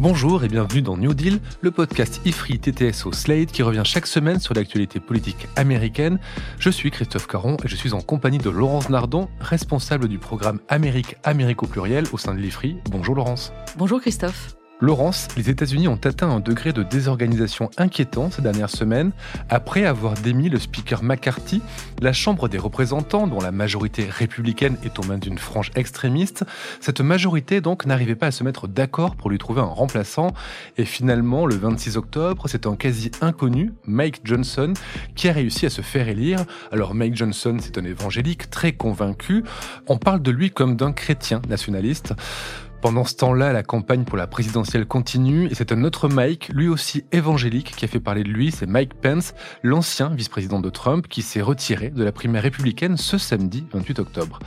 Bonjour et bienvenue dans New Deal, le podcast IFRI TTS Slate qui revient chaque semaine sur l'actualité politique américaine. Je suis Christophe Caron et je suis en compagnie de Laurence Nardon, responsable du programme Amérique au pluriel au sein de l'IFRI. Bonjour Laurence. Bonjour Christophe. Laurence, les États-Unis ont atteint un degré de désorganisation inquiétant ces dernières semaines. Après avoir démis le speaker McCarthy, la Chambre des représentants, dont la majorité républicaine est aux mains d'une frange extrémiste, cette majorité donc n'arrivait pas à se mettre d'accord pour lui trouver un remplaçant. Et finalement, le 26 octobre, c'est un quasi inconnu, Mike Johnson, qui a réussi à se faire élire. Alors Mike Johnson, c'est un évangélique très convaincu. On parle de lui comme d'un chrétien nationaliste. Pendant ce temps-là, la campagne pour la présidentielle continue et c'est un autre Mike, lui aussi évangélique, qui a fait parler de lui, c'est Mike Pence, l'ancien vice-président de Trump, qui s'est retiré de la primaire républicaine ce samedi 28 octobre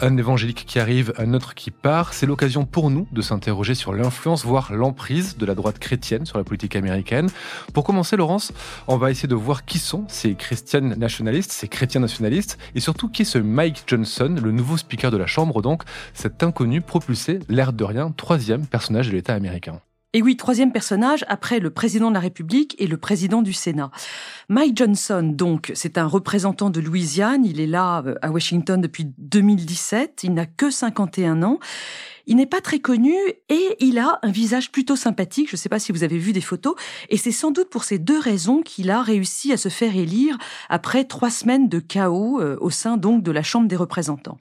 un évangélique qui arrive, un autre qui part. C'est l'occasion pour nous de s'interroger sur l'influence, voire l'emprise de la droite chrétienne sur la politique américaine. Pour commencer, Laurence, on va essayer de voir qui sont ces chrétiennes nationalistes, ces chrétiens nationalistes, et surtout qui est ce Mike Johnson, le nouveau speaker de la Chambre, donc cet inconnu propulsé, l'air de rien, troisième personnage de l'État américain. Et oui, troisième personnage après le président de la République et le président du Sénat. Mike Johnson, donc, c'est un représentant de Louisiane. Il est là euh, à Washington depuis 2017. Il n'a que 51 ans. Il n'est pas très connu et il a un visage plutôt sympathique. Je ne sais pas si vous avez vu des photos. Et c'est sans doute pour ces deux raisons qu'il a réussi à se faire élire après trois semaines de chaos euh, au sein donc de la Chambre des représentants.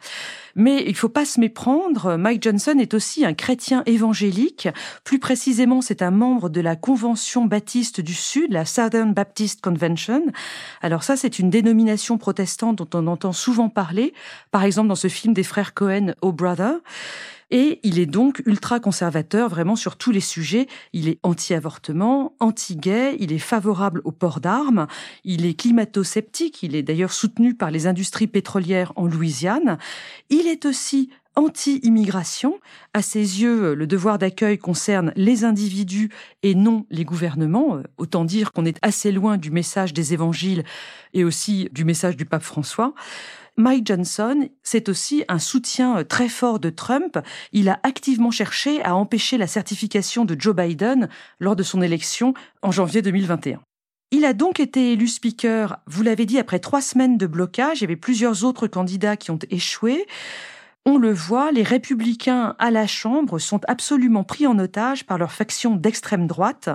Mais il faut pas se méprendre. Mike Johnson est aussi un chrétien évangélique. Plus précisément, c'est un membre de la Convention baptiste du Sud, la Southern Baptist Convention. Alors ça, c'est une dénomination protestante dont on entend souvent parler. Par exemple, dans ce film des frères Cohen, Oh Brother. Et il est donc ultra conservateur vraiment sur tous les sujets. Il est anti-avortement, anti-gay, il est favorable au port d'armes, il est climato-sceptique, il est d'ailleurs soutenu par les industries pétrolières en Louisiane. Il est aussi anti-immigration. À ses yeux, le devoir d'accueil concerne les individus et non les gouvernements. Autant dire qu'on est assez loin du message des évangiles et aussi du message du pape François. Mike Johnson, c'est aussi un soutien très fort de Trump. Il a activement cherché à empêcher la certification de Joe Biden lors de son élection en janvier 2021. Il a donc été élu speaker, vous l'avez dit, après trois semaines de blocage. Il y avait plusieurs autres candidats qui ont échoué. On le voit, les républicains à la Chambre sont absolument pris en otage par leur faction d'extrême droite,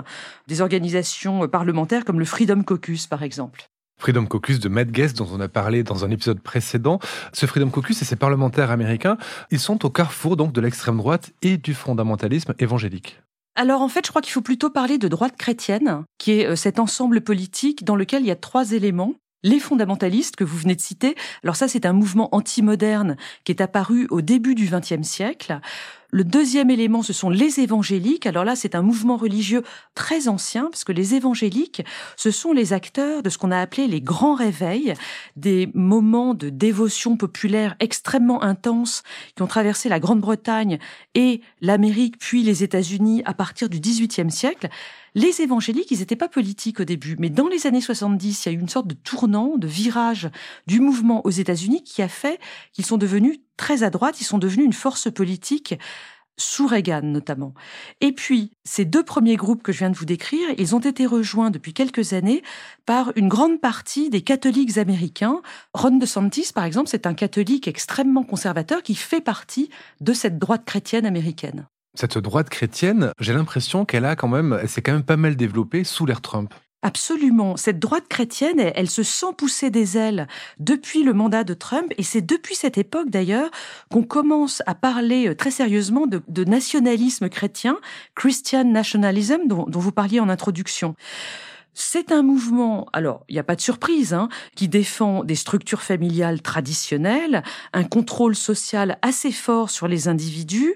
des organisations parlementaires comme le Freedom Caucus par exemple. Freedom Caucus de Matt Guest, dont on a parlé dans un épisode précédent. Ce Freedom Caucus et ses parlementaires américains, ils sont au carrefour donc de l'extrême droite et du fondamentalisme évangélique. Alors en fait, je crois qu'il faut plutôt parler de droite chrétienne, qui est euh, cet ensemble politique dans lequel il y a trois éléments. Les fondamentalistes que vous venez de citer, alors ça c'est un mouvement anti-moderne qui est apparu au début du XXe siècle. Le deuxième élément, ce sont les évangéliques. Alors là, c'est un mouvement religieux très ancien, parce que les évangéliques, ce sont les acteurs de ce qu'on a appelé les grands réveils, des moments de dévotion populaire extrêmement intenses qui ont traversé la Grande-Bretagne et l'Amérique, puis les États-Unis à partir du XVIIIe siècle. Les évangéliques, ils n'étaient pas politiques au début, mais dans les années 70, il y a eu une sorte de tournant, de virage du mouvement aux États-Unis qui a fait qu'ils sont devenus très à droite, ils sont devenus une force politique sous Reagan notamment. Et puis, ces deux premiers groupes que je viens de vous décrire, ils ont été rejoints depuis quelques années par une grande partie des catholiques américains. Ron DeSantis, par exemple, c'est un catholique extrêmement conservateur qui fait partie de cette droite chrétienne américaine. Cette droite chrétienne, j'ai l'impression qu'elle a quand même, elle s'est quand même pas mal développée sous l'ère Trump. Absolument. Cette droite chrétienne, elle, se sent pousser des ailes depuis le mandat de Trump, et c'est depuis cette époque d'ailleurs qu'on commence à parler euh, très sérieusement de, nationalisme chrétien, Christian nationalism, dont vous parliez en introduction. C'est un mouvement, alors il n'y a pas de surprise, hein, qui défend des structures familiales traditionnelles, un contrôle social assez fort sur les individus,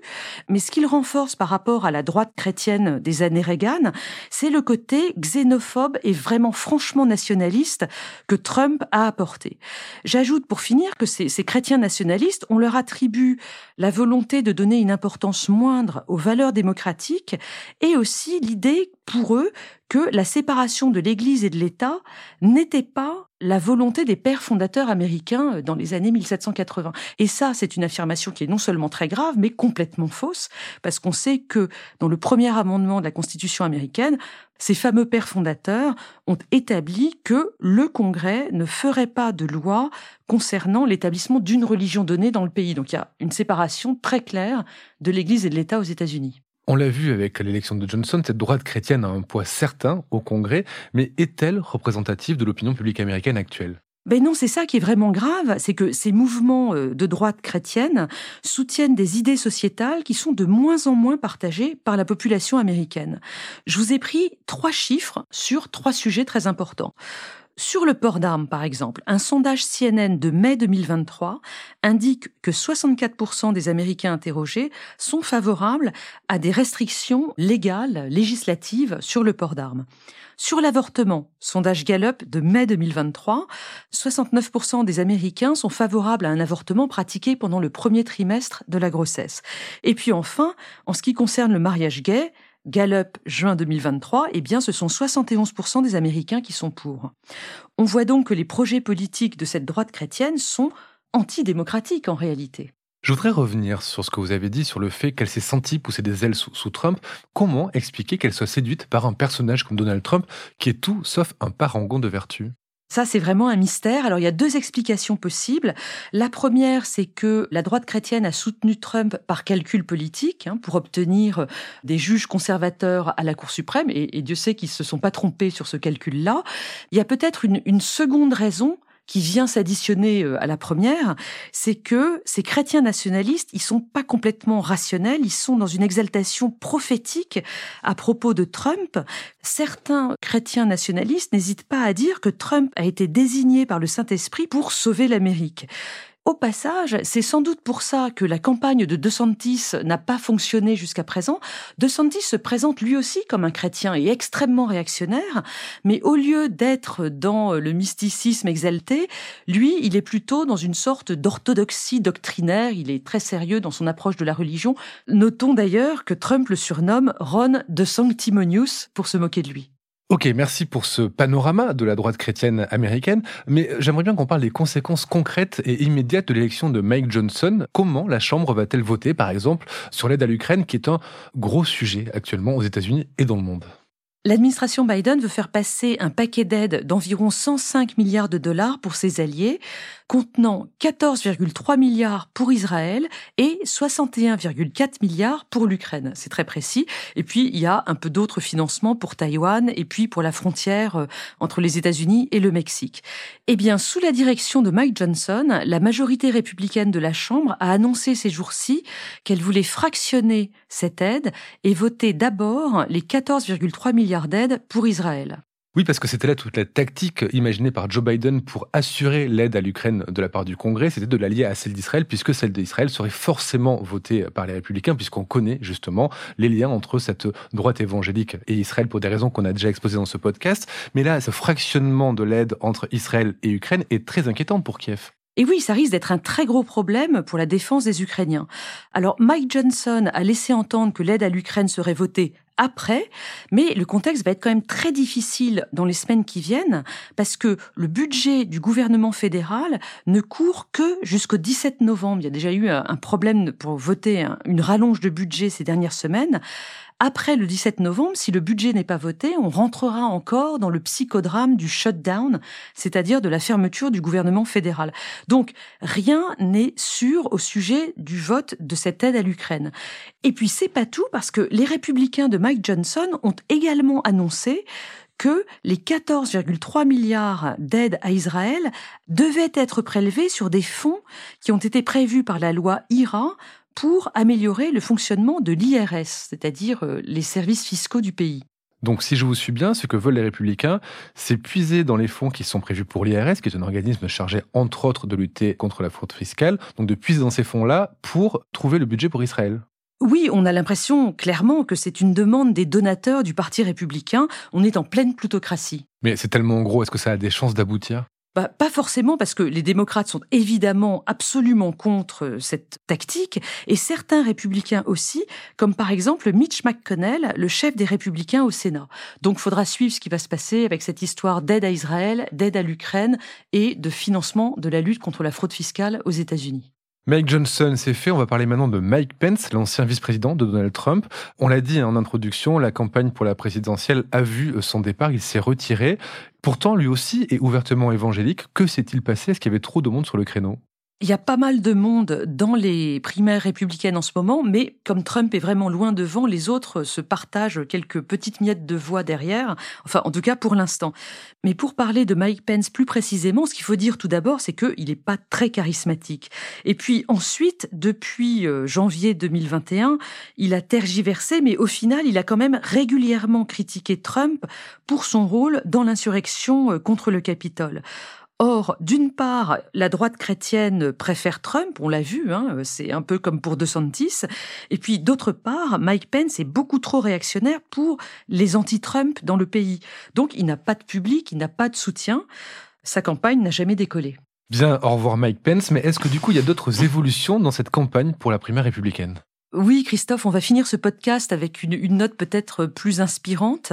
mais ce qu'il renforce par rapport à la droite chrétienne des années Reagan, c'est le côté xénophobe et vraiment franchement nationaliste que Trump a apporté. J'ajoute pour finir que ces, ces chrétiens nationalistes, on leur attribue la volonté de donner une importance moindre aux valeurs démocratiques et aussi l'idée pour eux que la séparation de l'Église et de l'État n'était pas la volonté des pères fondateurs américains euh, dans les années 1780. Et ça, c'est une affirmation qui est non seulement très grave, mais complètement fausse, parce qu'on sait que dans le premier amendement de la Constitution américaine, ces fameux pères fondateurs ont établi que le Congrès ne ferait pas de loi concernant l'établissement d'une religion donnée dans le pays. Donc il y a une séparation très claire de l'Église et de l'État aux États-Unis. On l'a vu avec l'élection de Johnson, cette droite chrétienne a un poids certain au Congrès, mais est-elle représentative de l'opinion publique américaine actuelle? Ben non, c'est ça qui est vraiment grave, c'est que ces mouvements euh, de droite chrétienne soutiennent des idées sociétales qui sont de moins en moins partagées par la population américaine. Je vous ai pris trois chiffres sur trois sujets très importants. Sur le port d'armes, par exemple, un sondage CNN de mai 2023 indique que 64% des Américains interrogés sont favorables à des restrictions légales, législatives sur le port d'armes. Sur l'avortement, sondage Gallup de mai 2023, 69% des Américains sont favorables à un avortement pratiqué pendant le premier trimestre de la grossesse. Et puis enfin, en ce qui concerne le mariage gay, Gallup, juin 2023, eh bien, ce sont 71% des Américains qui sont pour. On voit donc que les projets politiques de cette droite chrétienne sont antidémocratiques en réalité. Je voudrais revenir sur ce que vous avez dit sur le fait qu'elle s'est sentie pousser des ailes sous, Trump. Comment expliquer qu'elle soit séduite par un personnage comme Donald Trump qui est tout sauf un parangon de vertu? Ça, c'est vraiment un mystère. Alors, il y a deux explications possibles. La première, c'est que la droite chrétienne a soutenu Trump par calcul politique hein, pour obtenir des juges conservateurs à la Cour suprême, et, Dieu sait qu'ils se sont pas trompés sur ce calcul-là. Il y a peut-être une seconde raison, qui vient s'additionner euh, à la première, c'est que ces chrétiens nationalistes, ils sont pas complètement rationnels, ils sont dans une exaltation prophétique à propos de Trump. Certains chrétiens nationalistes n'hésitent pas à dire que Trump a été désigné par le Saint-Esprit pour sauver l'Amérique. Au passage, c'est sans doute pour ça que la campagne de DeSantis n'a pas fonctionné jusqu'à présent. DeSantis se présente lui aussi comme un chrétien et extrêmement réactionnaire, mais au lieu d'être dans le mysticisme exalté, lui, il est plutôt dans une sorte d'orthodoxie doctrinaire, il est très sérieux dans son approche de la religion. Notons d'ailleurs que Trump le surnomme Ron de Sanctimonious pour se moquer de lui. Ok, merci pour ce panorama de la droite chrétienne américaine, mais j'aimerais bien qu'on parle des conséquences concrètes et immédiates de l'élection de Mike Johnson. Comment la Chambre va-t-elle voter, par exemple, sur l'aide à l'Ukraine, qui est un gros sujet actuellement aux États-Unis et dans le monde? L'administration Biden veut faire passer un paquet d'aide d'environ 105 milliards de dollars pour ses alliés, contenant 14,3 milliards pour Israël et 61,4 milliards pour l'Ukraine. C'est très précis. Et puis, il y a un peu d'autres financements pour Taïwan et puis pour la frontière euh, entre les États-Unis et le Mexique. Eh bien, sous la direction de Mike Johnson, la majorité républicaine de la Chambre a annoncé ces jours-ci qu'elle voulait fractionner cette aide et voter d'abord les 14,3 milliards d'aides pour Israël. Oui, parce que c'était là toute la tactique imaginée par Joe Biden pour assurer l'aide à l'Ukraine de la part du Congrès, c'était de l'allier à celle d'Israël, puisque celle d'Israël serait forcément votée par les républicains, puisqu'on connaît justement les liens entre cette droite évangélique et Israël pour des raisons qu'on a déjà exposées dans ce podcast. Mais là, ce fractionnement de l'aide entre Israël et Ukraine est très inquiétant pour Kiev. Et oui, ça risque d'être un très gros problème pour la défense des Ukrainiens. Alors Mike Johnson a laissé entendre que l'aide à l'Ukraine serait votée après, mais le contexte va être quand même très difficile dans les semaines qui viennent parce que le budget du gouvernement fédéral ne court que jusqu'au 17 novembre. Il y a déjà eu un problème pour voter une rallonge de budget ces dernières semaines. Après le 17 novembre, si le budget n'est pas voté, on rentrera encore dans le psychodrame du shutdown, c'est-à-dire de la fermeture du gouvernement fédéral. Donc, rien n'est sûr au sujet du vote de cette aide à l'Ukraine. Et puis, c'est pas tout parce que les républicains de Mike Johnson ont également annoncé que les 14,3 milliards d'aides à Israël devaient être prélevés sur des fonds qui ont été prévus par la loi IRA pour améliorer le fonctionnement de l'IRS, c'est-à-dire euh, les services fiscaux du pays. Donc, si je vous suis bien, ce que veulent les républicains, c'est puiser dans les fonds qui sont prévus pour l'IRS, qui est un organisme chargé, entre autres, de lutter contre la fraude fiscale, donc de puiser dans ces fonds-là pour trouver le budget pour Israël. Oui, on a l'impression clairement que c'est une demande des donateurs du Parti républicain. On est en pleine plutocratie. Mais c'est tellement gros, est-ce que ça a des chances d'aboutir? Bah, pas forcément parce que les démocrates sont évidemment absolument contre euh, cette tactique et certains républicains aussi, comme par exemple Mitch McConnell, le chef des républicains au Sénat. Donc, faudra suivre ce qui va se passer avec cette histoire d'aide à Israël, d'aide à l'Ukraine et de financement de la lutte contre la fraude fiscale aux États-Unis. Mike Johnson, c'est fait. On va parler maintenant de Mike Pence, l'ancien vice-président de Donald Trump. On l'a dit en introduction, la campagne pour la présidentielle a vu son départ. Il s'est retiré. Pourtant, lui aussi est ouvertement évangélique. Que s'est-il passé? Est-ce qu'il y avait trop de monde sur le créneau? Il y a pas mal de monde dans les primaires républicaines en ce moment, mais comme Trump est vraiment loin devant, les autres se partagent quelques petites miettes de voix derrière, enfin en tout cas pour l'instant. Mais pour parler de Mike Pence plus précisément, ce qu'il faut dire tout d'abord, c'est qu'il n'est pas très charismatique. Et puis ensuite, depuis euh, janvier 2021, il a tergiversé, mais au final, il a quand même régulièrement critiqué Trump pour son rôle dans l'insurrection euh, contre le Capitole. Or, d'une part, la droite chrétienne préfère Trump, on l'a vu, hein, c'est un peu comme pour DeSantis, et puis d'autre part, Mike Pence est beaucoup trop réactionnaire pour les anti-Trump dans le pays. Donc il n'a pas de public, il n'a pas de soutien, sa campagne n'a jamais décollé. Bien, au revoir Mike Pence, mais est-ce que du coup il y a d'autres évolutions dans cette campagne pour la primaire républicaine? Oui, Christophe, on va finir ce podcast avec une, une note peut-être plus inspirante.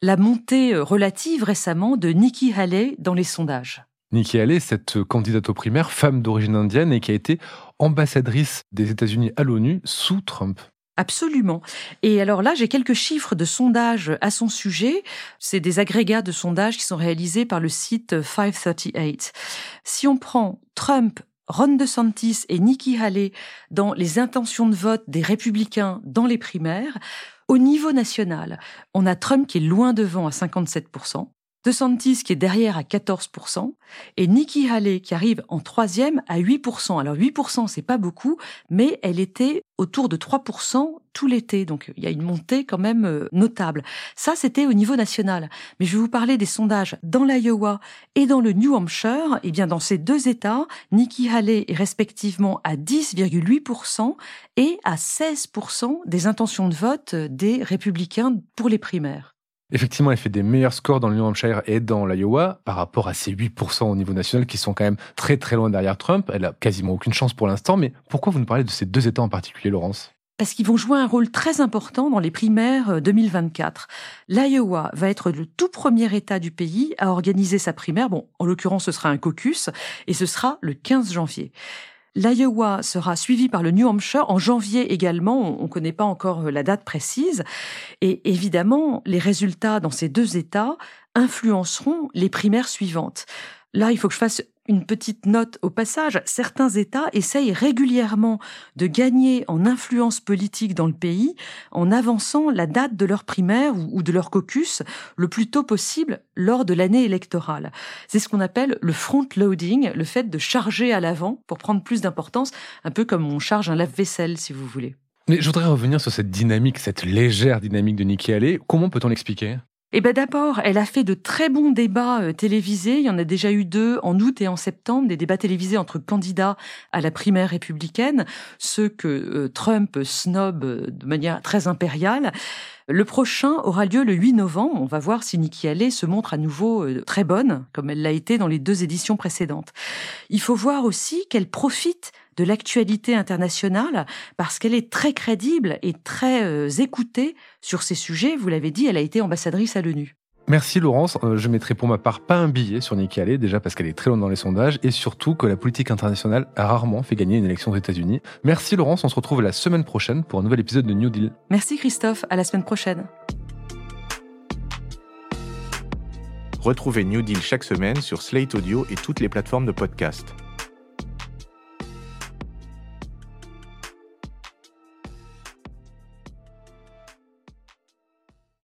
La montée relative récemment de Nikki Haley dans les sondages. Nikki Haley, cette candidate aux primaires, femme d'origine indienne et qui a été ambassadrice des États-Unis à l'ONU sous Trump. Absolument. Et alors là, j'ai quelques chiffres de sondages à son sujet. C'est des agrégats de sondages qui sont réalisés par le site 538. Si on prend Trump, Ron DeSantis et Nikki Haley dans les intentions de vote des républicains dans les primaires, au niveau national, on a Trump qui est loin devant à 57%, DeSantis qui est derrière à 14% et Nikki Haley qui arrive en troisième à 8%. Alors 8% c'est pas beaucoup, mais elle était autour de 3% tout l'été. Donc il y a une montée quand même euh, notable. Ça c'était au niveau national. Mais je vais vous parler des sondages dans l'Iowa et dans le New Hampshire. Et eh bien dans ces deux États, Nikki Haley est respectivement à 10,8% et à 16% des intentions de vote des républicains pour les primaires. Effectivement, elle fait des meilleurs scores dans le New Hampshire et dans l'Iowa par rapport à ces 8% au niveau national qui sont quand même très très loin derrière Trump. Elle a quasiment aucune chance pour l'instant, mais pourquoi vous nous parlez de ces deux États en particulier, Laurence? Parce qu'ils vont jouer un rôle très important dans les primaires 2024. Euh, L'Iowa va être le tout premier État du pays à organiser sa primaire. Bon, en l'occurrence, ce sera un caucus et ce sera le 15 janvier. L'Iowa sera suivi par le New Hampshire en janvier également. On ne connaît pas encore euh, la date précise. Et évidemment, les résultats dans ces deux États influenceront les primaires suivantes. Là, il faut que je fasse une petite note au passage, certains États essayent régulièrement de gagner en influence politique dans le pays en avançant la date de leur primaire ou de leur caucus le plus tôt possible lors de l'année électorale. C'est ce qu'on appelle le front loading, le fait de charger à l'avant pour prendre plus d'importance, un peu comme on charge un lave-vaisselle si vous voulez. Mais je voudrais revenir sur cette dynamique, cette légère dynamique de Nikki Haley. Comment peut-on l'expliquer? Eh ben d'abord, elle a fait de très bons débats euh, télévisés. Il y en a déjà eu deux en août et en septembre, des débats télévisés entre candidats à la primaire républicaine, ceux que euh, Trump snob euh, de manière très impériale. Le prochain aura lieu le 8 novembre. On va voir si Nikki Haley se montre à nouveau très bonne, comme elle l'a été dans les deux éditions précédentes. Il faut voir aussi qu'elle profite de l'actualité internationale parce qu'elle est très crédible et très euh, écoutée sur ces sujets. Vous l'avez dit, elle a été ambassadrice à l'ONU. Merci Laurence. Euh, je mettrai pour ma part pas un billet sur Nikki Haley, déjà parce qu'elle est très loin dans les sondages et surtout que la politique internationale a rarement fait gagner une élection aux États-Unis. Merci Laurence, on se retrouve la semaine prochaine pour un nouvel épisode de New Deal. Merci Christophe, à la semaine prochaine. Retrouvez New Deal chaque semaine sur Slate Audio et toutes les plateformes de podcast.